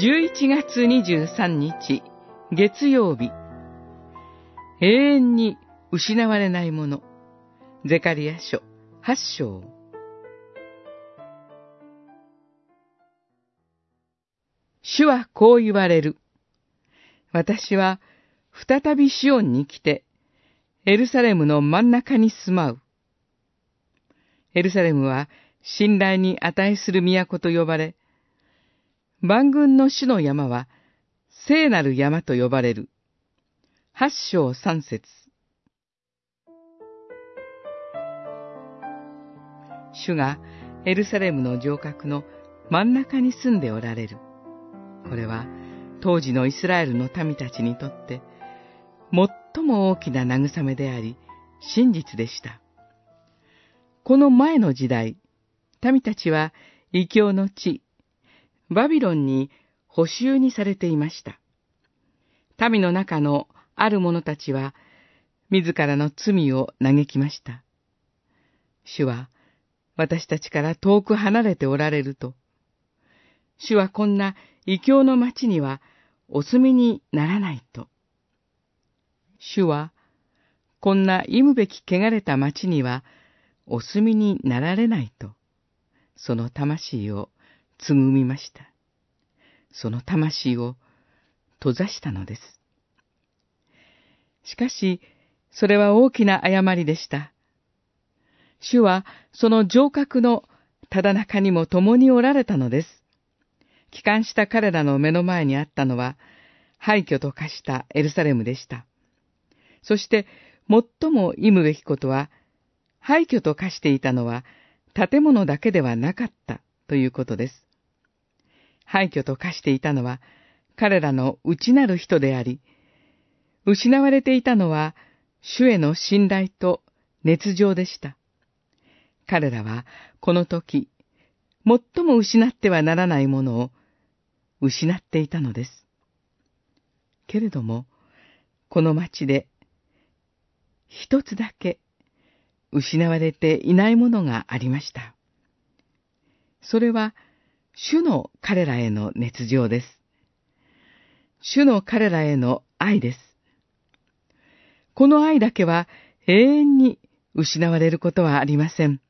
11月23日、月曜日。永遠に失われないもの。ゼカリア書8章。主はこう言われる。私は再びシオンに来て、エルサレムの真ん中に住まう。エルサレムは信頼に値する都と呼ばれ、万軍の主の山は聖なる山と呼ばれる。八章三節主がエルサレムの城郭の真ん中に住んでおられる。これは当時のイスラエルの民たちにとって最も大きな慰めであり真実でした。この前の時代、民たちは異教の地、バビロンに補修にされていました。民の中のある者たちは、自らの罪を嘆きました。主は、私たちから遠く離れておられると、主はこんな異教の町にはお住みにならないと。主は、こんな忌むべき汚れた町にはお住みになられないと、その魂をつぐみました。その魂を閉ざしたのです。しかし、それは大きな誤りでした。主はその城郭のただ中にも共におられたのです。帰還した彼らの目の前にあったのは、廃墟と化したエルサレムでした。そして、最も忌むべきことは、廃墟と化していたのは、建物だけではなかったということです。廃墟と化していたのは、彼らの内なる人であり、失われていたのは、主への信頼と熱情でした。彼らは、この時、最も失ってはならないものを失っていたのです。けれども、この町で、一つだけ失われていないものがありました。それは、主の彼らへの熱情です。主の彼らへの愛です。この愛だけは永遠に失われることはありません。